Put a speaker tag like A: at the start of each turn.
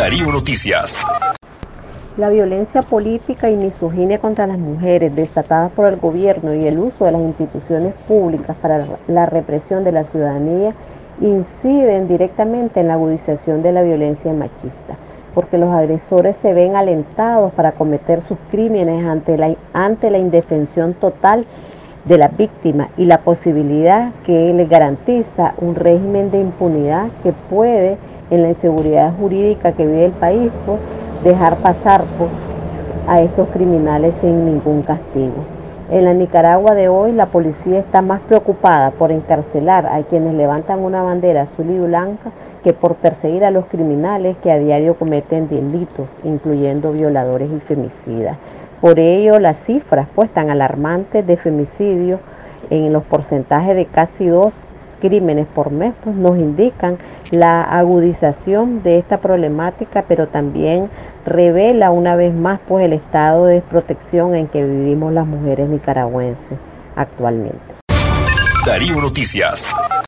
A: Darío Noticias.
B: La violencia política y misoginia contra las mujeres desatadas por el gobierno y el uso de las instituciones públicas para la represión de la ciudadanía inciden directamente en la agudización de la violencia machista, porque los agresores se ven alentados para cometer sus crímenes ante la, ante la indefensión total de la víctima y la posibilidad que les garantiza un régimen de impunidad que puede, en la inseguridad jurídica que vive el país, pues, dejar pasar a estos criminales sin ningún castigo. En la Nicaragua de hoy la policía está más preocupada por encarcelar a quienes levantan una bandera azul y blanca que por perseguir a los criminales que a diario cometen delitos, incluyendo violadores y femicidas. Por ello, las cifras pues tan alarmantes de femicidios en los porcentajes de casi dos crímenes por mes pues, nos indican la agudización de esta problemática, pero también revela una vez más pues el estado de desprotección en que vivimos las mujeres nicaragüenses actualmente.
A: Noticias.